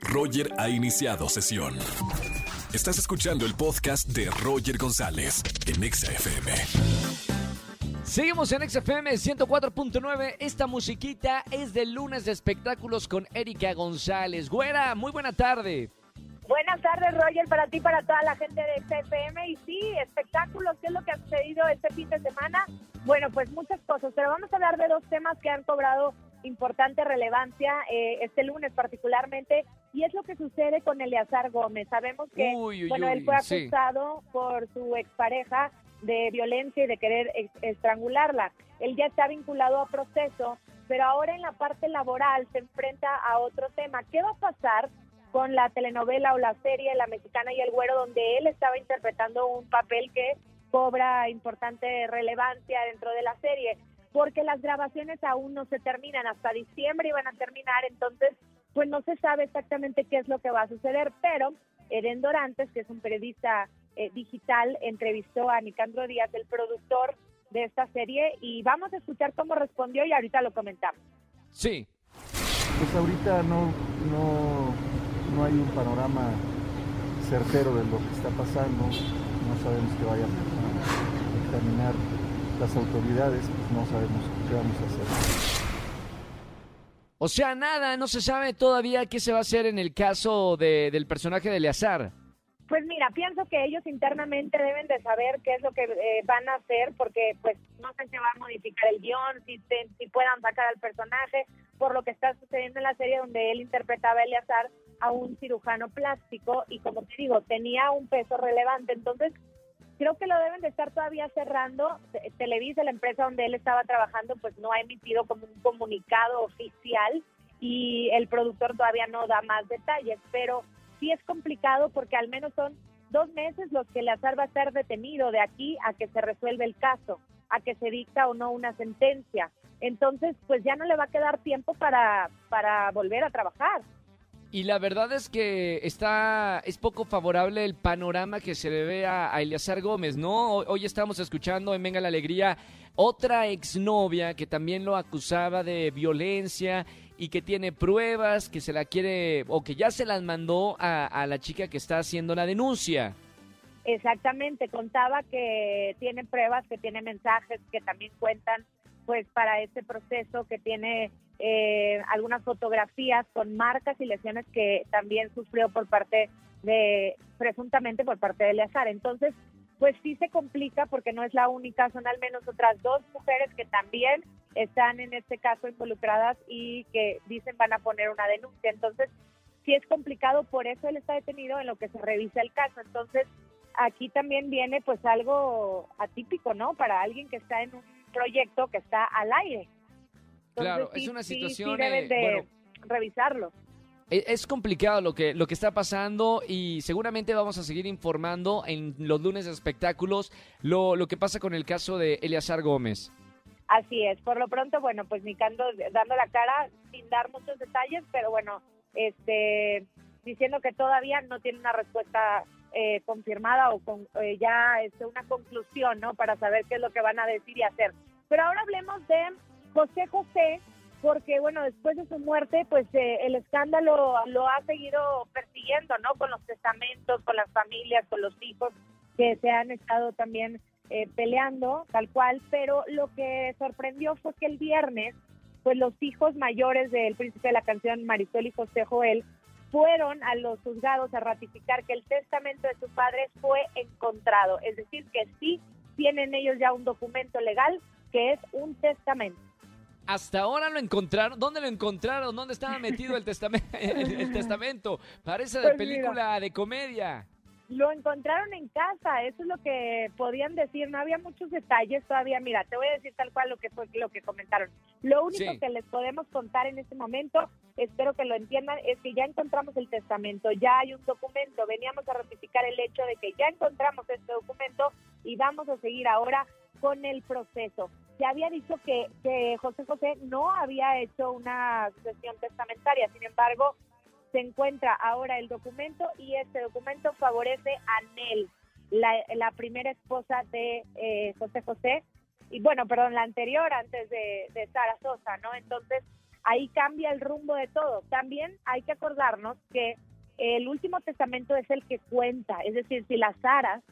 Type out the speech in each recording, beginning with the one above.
Roger ha iniciado sesión. Estás escuchando el podcast de Roger González en XFM. Seguimos en XFM 104.9. Esta musiquita es del lunes de espectáculos con Erika González. Güera, muy buena tarde. Buenas tardes, Roger, para ti, para toda la gente de XFM. Y sí, espectáculos, ¿qué es lo que ha sucedido este fin de semana? Bueno, pues muchas cosas, pero vamos a hablar de dos temas que han cobrado importante relevancia eh, este lunes particularmente y es lo que sucede con Eleazar Gómez. Sabemos que bueno, él fue acusado por su expareja de violencia y de querer estrangularla. Él ya está vinculado a proceso, pero ahora en la parte laboral se enfrenta a otro tema. ¿Qué va a pasar con la telenovela o la serie La Mexicana y el Güero, donde él estaba interpretando un papel que cobra importante relevancia dentro de la serie? Porque las grabaciones aún no se terminan, hasta diciembre iban a terminar, entonces pues no se sabe exactamente qué es lo que va a suceder, pero Eden Dorantes, que es un periodista eh, digital, entrevistó a Nicandro Díaz, el productor de esta serie, y vamos a escuchar cómo respondió y ahorita lo comentamos. Sí. Pues ahorita no, no no hay un panorama certero de lo que está pasando, no sabemos qué vayan a terminar las autoridades, pues no sabemos qué vamos a hacer. O sea, nada, no se sabe todavía qué se va a hacer en el caso de, del personaje de Eleazar. Pues mira, pienso que ellos internamente deben de saber qué es lo que eh, van a hacer, porque pues no sé si va a modificar el guion, si, si puedan sacar al personaje, por lo que está sucediendo en la serie donde él interpretaba a Eleazar a un cirujano plástico y como te digo, tenía un peso relevante. Entonces, creo que lo deben de estar todavía cerrando. Televisa, la empresa donde él estaba trabajando, pues no ha emitido como un comunicado oficial y el productor todavía no da más detalles, pero sí es complicado porque al menos son dos meses los que Lazar va a estar detenido de aquí a que se resuelve el caso, a que se dicta o no una sentencia. Entonces, pues ya no le va a quedar tiempo para, para volver a trabajar. Y la verdad es que está es poco favorable el panorama que se le ve a, a Eleazar Gómez, ¿no? Hoy, estamos escuchando en Venga la Alegría otra exnovia que también lo acusaba de violencia y que tiene pruebas, que se la quiere o que ya se las mandó a, a la chica que está haciendo la denuncia. Exactamente, contaba que tiene pruebas, que tiene mensajes que también cuentan pues para este proceso, que tiene eh, algunas fotografías con marcas y lesiones que también sufrió por parte de, presuntamente por parte de Eleazar. Entonces, pues sí se complica porque no es la única, son al menos otras dos mujeres que también están en este caso involucradas y que dicen van a poner una denuncia. Entonces, sí es complicado, por eso él está detenido en lo que se revisa el caso. Entonces, aquí también viene pues algo atípico, ¿no? Para alguien que está en un proyecto que está al aire claro, es una situación. Sí, deben de revisarlo. E, es complicado lo que, lo que está pasando y seguramente vamos a seguir informando en los lunes de espectáculos lo, lo que pasa con el caso de Eleazar Gómez. Así es, por lo pronto, bueno, pues Nicando dando la cara sin dar muchos detalles, pero bueno, este diciendo que todavía no tiene una respuesta eh, confirmada o con, eh, ya este, una conclusión, ¿no? Para saber qué es lo que van a decir y hacer. Pero ahora hablemos de José José, porque bueno, después de su muerte, pues eh, el escándalo lo ha seguido persiguiendo, ¿no? Con los testamentos, con las familias, con los hijos que se han estado también eh, peleando, tal cual, pero lo que sorprendió fue que el viernes, pues los hijos mayores del príncipe de la canción Marisol y José Joel fueron a los juzgados a ratificar que el testamento de sus padres fue encontrado, es decir, que sí tienen ellos ya un documento legal que es un testamento hasta ahora lo encontraron. ¿Dónde lo encontraron? ¿Dónde estaba metido el, el, testamento? Parece de pues película de comedia. Lo encontraron en casa, eso es lo que podían decir. No había muchos detalles todavía. Mira, te voy a decir tal cual lo que fue lo que comentaron. Lo único que les podemos contar en este momento, espero que lo entiendan, es que ya encontramos el testamento, ya hay un documento. Veníamos a ratificar el hecho de que ya encontramos este documento y vamos a seguir ahora con el proceso se había dicho que, que José José no había hecho una sucesión testamentaria, sin embargo, se encuentra ahora el documento y este documento favorece a Nel, la, primera esposa de eh, José José, y bueno, perdón, la anterior antes de, de Sara Sosa, ¿no? Entonces, ahí cambia el rumbo de todo. También hay que acordarnos que el último testamento es el que cuenta, es decir, si las aras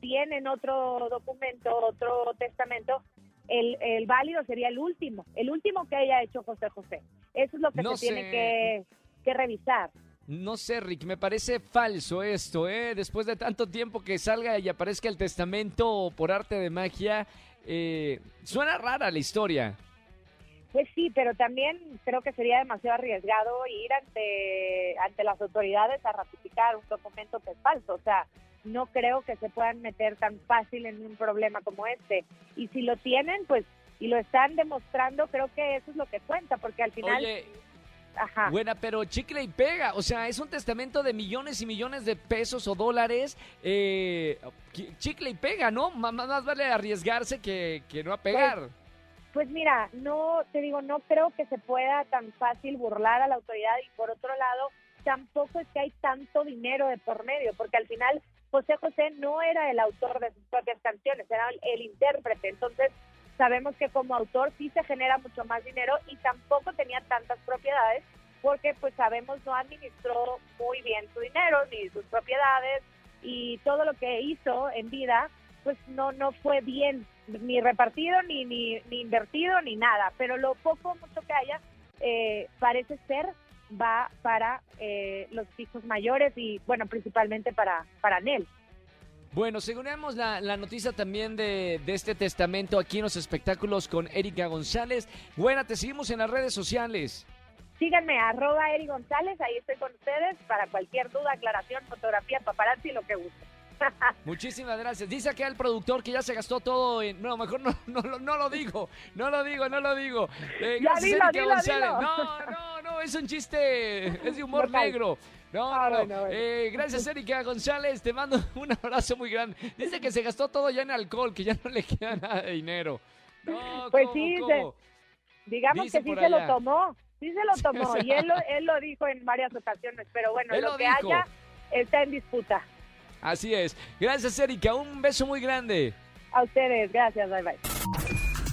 tienen otro documento, otro testamento, el, el, válido sería el último, el último que haya hecho José José. Eso es lo que se tiene que, que, revisar. No sé, Rick, me parece falso esto, ¿eh? Después de tanto tiempo que salga y aparezca el testamento por arte de magia, eh, suena rara la historia. Pues sí, pero también creo que sería demasiado arriesgado ir ante, ante las autoridades a ratificar un documento que es falso. O sea, no creo que se puedan meter tan fácil en un problema como este. Y si lo tienen, pues, y lo están demostrando, creo que eso es lo que cuenta, porque al final... Oye, Ajá. Buena, pero chicle y pega. O sea, es un testamento de millones y millones de pesos o dólares. Eh, chicle y pega, ¿no? Más, más vale arriesgarse que, que no a pegar. Pues, pues, mira, no, te digo, no creo que se pueda tan fácil burlar a la autoridad y por otro lado, tampoco es que hay tanto dinero de por medio, porque al final José José no era el autor de sus propias canciones, era el, intérprete. Entonces, sabemos que como autor sí se genera mucho más dinero y tampoco tenía tantas propiedades porque pues sabemos no administró muy bien su dinero ni sus propiedades y todo lo que hizo en vida pues no no fue bien ni repartido ni ni, ni invertido ni nada pero lo poco mucho que haya eh, parece ser va para eh, los hijos mayores y, bueno, principalmente para, para Nel. Bueno, seguramos la, la noticia también de, de, este testamento aquí en los espectáculos con Erika González. Buena, te seguimos en las redes sociales. Síganme, arroba Eri González, ahí estoy con ustedes para cualquier duda, aclaración, fotografía, paparazzi, lo que guste. Muchísimas gracias. Dice acá el productor que ya se gastó todo en. No, mejor no, no, no lo digo. No lo digo, no lo digo. Eh, gracias, Erika González. No, no, no, es un chiste. Es de humor negro. No, ah, no, eh, gracias, Erika González. Te mando un abrazo muy grande. Dice que se gastó todo ya en alcohol, que ya no le queda nada de dinero. No, pues sí, digamos que sí se lo tomó. Sí se lo tomó. y él lo, él lo dijo en varias ocasiones. Pero bueno, lo, que haya está en disputa. Así es. Gracias, Erika. Un beso muy grande. A ustedes. Gracias. Bye, bye.